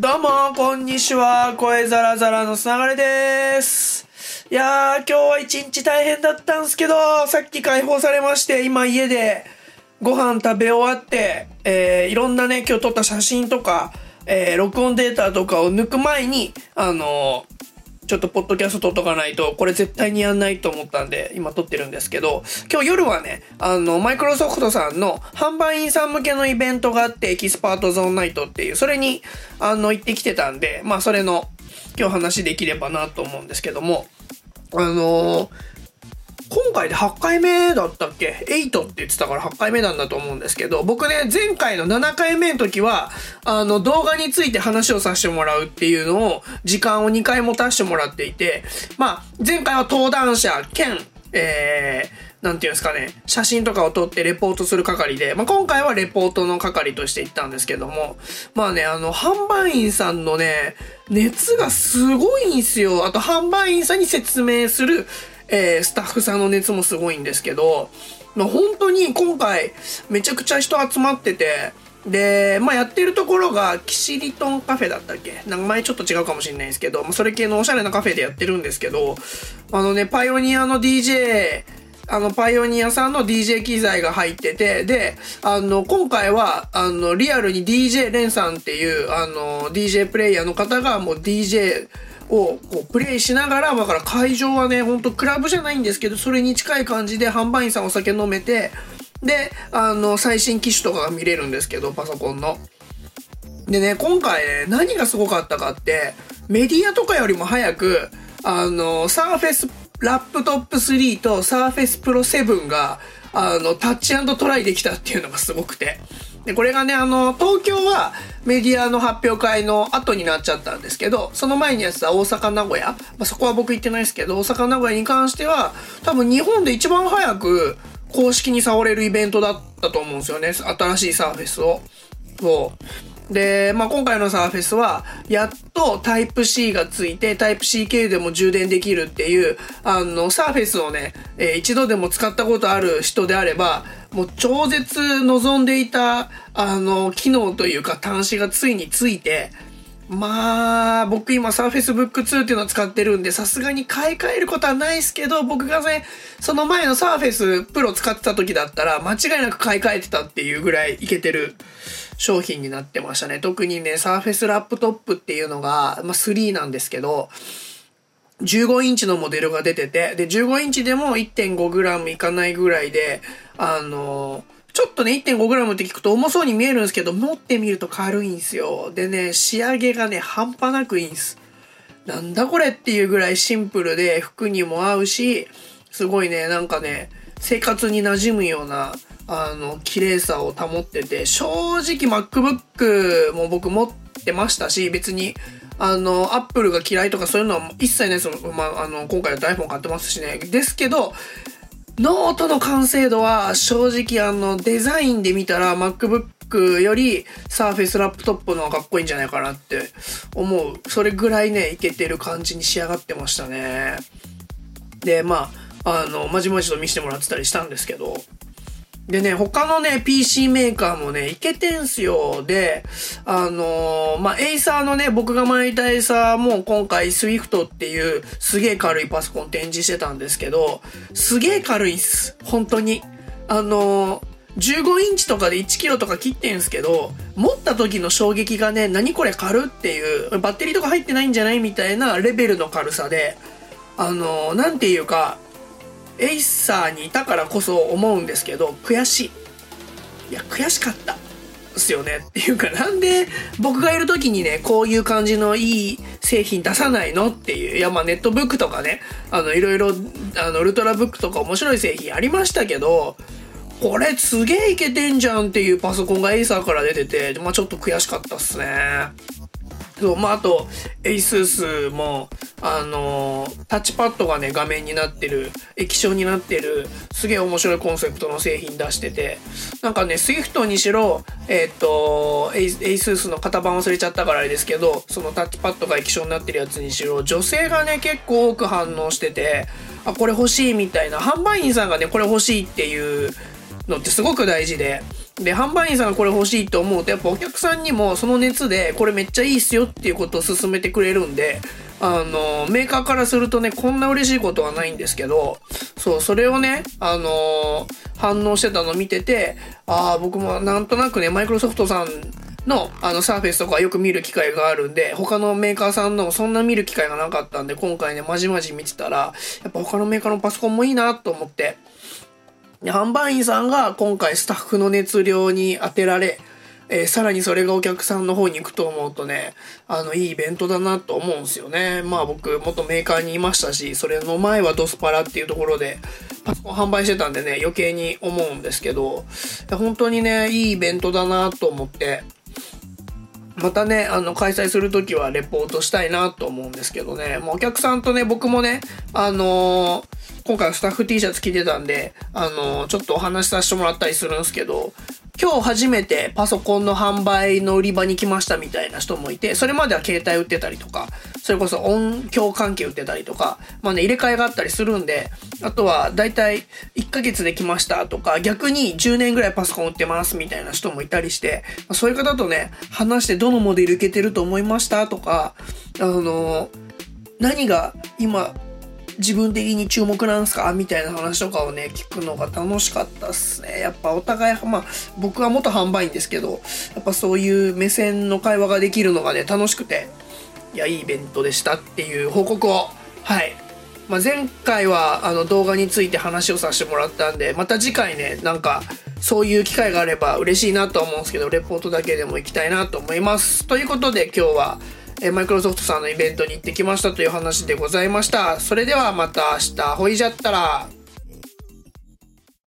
どうも、こんにちは。声ザラザラのつながりです。いやー、今日は一日大変だったんすけど、さっき解放されまして、今家でご飯食べ終わって、えー、いろんなね、今日撮った写真とか、えー、録音データとかを抜く前に、あのちょっとポッドキャスト撮っとかないと、これ絶対にやんないと思ったんで、今撮ってるんですけど、今日夜はね、あの、マイクロソフトさんの販売員さん向けのイベントがあって、エキスパートゾーンナイトっていう、それに、あの、行ってきてたんで、まあ、それの、今日話できればなと思うんですけども、あのー今回で8回目だったっけ ?8 って言ってたから8回目なんだと思うんですけど、僕ね、前回の7回目の時は、あの、動画について話をさせてもらうっていうのを、時間を2回持たせてもらっていて、まあ、前回は登壇者兼、えー、なんていうんですかね、写真とかを撮ってレポートする係で、まあ、今回はレポートの係として行ったんですけども、まあね、あの、販売員さんのね、熱がすごいんすよ。あと、販売員さんに説明する、えー、スタッフさんの熱もすごいんですけど、まあ、本当に今回めちゃくちゃ人集まってて、で、まあ、やってるところがキシリトンカフェだったっけ？名前ちょっと違うかもしれないですけど、まあ、それ系のおしゃれなカフェでやってるんですけど、あのね、パイオニアの DJ、あの、パイオニアさんの DJ 機材が入ってて、で、あの、今回は、あの、リアルに DJ レンさんっていう、あの、DJ プレイヤーの方がもう DJ、をこうプレイしながら、だから会場はね、ほんとクラブじゃないんですけど、それに近い感じで販売員さんお酒飲めて、で、あの、最新機種とかが見れるんですけど、パソコンの。でね、今回ね、何がすごかったかって、メディアとかよりも早く、あの、サーフェスラップトップ3とサーフェスプロ7が、あの、タッチトライできたっていうのがすごくて。で、これがね、あの、東京はメディアの発表会の後になっちゃったんですけど、その前にやってた大阪名古屋、まあ、そこは僕行ってないですけど、大阪名古屋に関しては、多分日本で一番早く公式に触れるイベントだったと思うんですよね。新しいサーフェスを。そう。で、まあ、今回のサーフェスは、やっとタイプ C がついて、タイプ C 経由でも充電できるっていう、あの、サーフェスをね、えー一度でも使ったことある人であれば、もう超絶望んでいた、あの、機能というか端子がついについて、まあ、僕今サーフェスブック2っていうのを使ってるんで、さすがに買い替えることはないですけど、僕がね、その前のサーフェスプロ使ってた時だったら、間違いなく買い替えてたっていうぐらいいけてる商品になってましたね。特にね、サーフェスラップトップっていうのが、まあ3なんですけど、15インチのモデルが出てて、で、15インチでも 1.5g いかないぐらいで、あのちょっとね、1.5g って聞くと重そうに見えるんですけど、持ってみると軽いんですよ。でね、仕上げがね、半端なくいいんです。なんだこれっていうぐらいシンプルで、服にも合うし、すごいね、なんかね、生活に馴染むような、あの、綺麗さを保ってて、正直 MacBook も僕持ってましたし、別に、あの、アップルが嫌いとかそういうのは一切ないです。まあ、あの、今回だと iPhone 買ってますしね。ですけど、ノートの完成度は正直あの、デザインで見たら MacBook より Surface ラップトップの方がかっこいいんじゃないかなって思う。それぐらいね、いけてる感じに仕上がってましたね。で、まあ、あの、まじまじと見せてもらってたりしたんですけど、でね、他のね、PC メーカーもね、いけてんすよ。で、あのーまあ、エイサーのね、僕が前いたエイサーも今回 Swift っていうすげえ軽いパソコン展示してたんですけど、すげえ軽いっす。本当に。あのー15インチとかで1キロとか切ってんすけど、持った時の衝撃がね、何これ軽っていう、バッテリーとか入ってないんじゃないみたいなレベルの軽さで、あのーなんていうか、エイサーにいたからこそ思うんですけど悔しいいや悔しかったですよねっていうかなんで僕がいる時にねこういう感じのいい製品出さないのっていういやまあネットブックとかねあのいろいろあのウルトラブックとか面白い製品ありましたけどこれすげえいけてんじゃんっていうパソコンがエイサーから出てて、まあちょっと悔しかったっすね。そう、まあ、あと、ASUS も、あのータッチパッドがね、画面になってる、液晶になってる、すげえ面白いコンセプトの製品出してて、なんかね、Swift にしろ、えっ、と、ASUS の型番忘れちゃったからあれですけど、そのタッチパッドが液晶になってるやつにしろ、女性がね、結構多く反応してて、あ、これ欲しいみたいな、販売員さんがね、これ欲しいっていうのってすごく大事で、で、販売員さんがこれ欲しいと思うと、やっぱお客さんにもその熱で、これめっちゃいいっすよっていうことを勧めてくれるんで、あの、メーカーからするとね、こんな嬉しいことはないんですけど、そう、それをね、あの反応してたの見てて、ああ、僕もなんとなくね、マイクロソフトさんの、あの、サーフェスとかよく見る機会があるんで、他のメーカーさんのもそんな見る機会がなかったんで、今回ね、まじまじ見てたら、やっぱ他のメーカーのパソコンもいいなと思って、販売員さんが今回スタッフの熱量に当てられ、えー、さらにそれがお客さんの方に行くと思うとね、あの、いいイベントだなと思うんですよね。まあ僕、元メーカーにいましたし、それの前はドスパラっていうところで、パソコン販売してたんでね、余計に思うんですけど、本当にね、いいイベントだなと思って、またね、あの、開催するときはレポートしたいなと思うんですけどね、もうお客さんとね、僕もね、あのー、今回スタッフ T シャツ着てたんで、あの、ちょっとお話しさせてもらったりするんですけど、今日初めてパソコンの販売の売り場に来ましたみたいな人もいて、それまでは携帯売ってたりとか、それこそ音響関係売ってたりとか、まあね、入れ替えがあったりするんで、あとはだいたい1ヶ月で来ましたとか、逆に10年ぐらいパソコン売ってますみたいな人もいたりして、そういう方とね、話してどのモデルいけてると思いましたとか、あの、何が今自分的に注目なんすか？みたいな話とかをね、聞くのが楽しかったっすね。やっぱお互い、まあ、僕は元販売員ですけど、やっぱそういう目線の会話ができるのがね、楽しくて、いや、いいイベントでしたっていう報告を、はい。まあ、前回はあの動画について話をさせてもらったんで、また次回ね、なんか、そういう機会があれば嬉しいなと思うんですけど、レポートだけでも行きたいなと思います。ということで今日は、えマイクロソフトさんのイベントに行ってきましたという話でございました。それではまた明日、ほいじゃったら。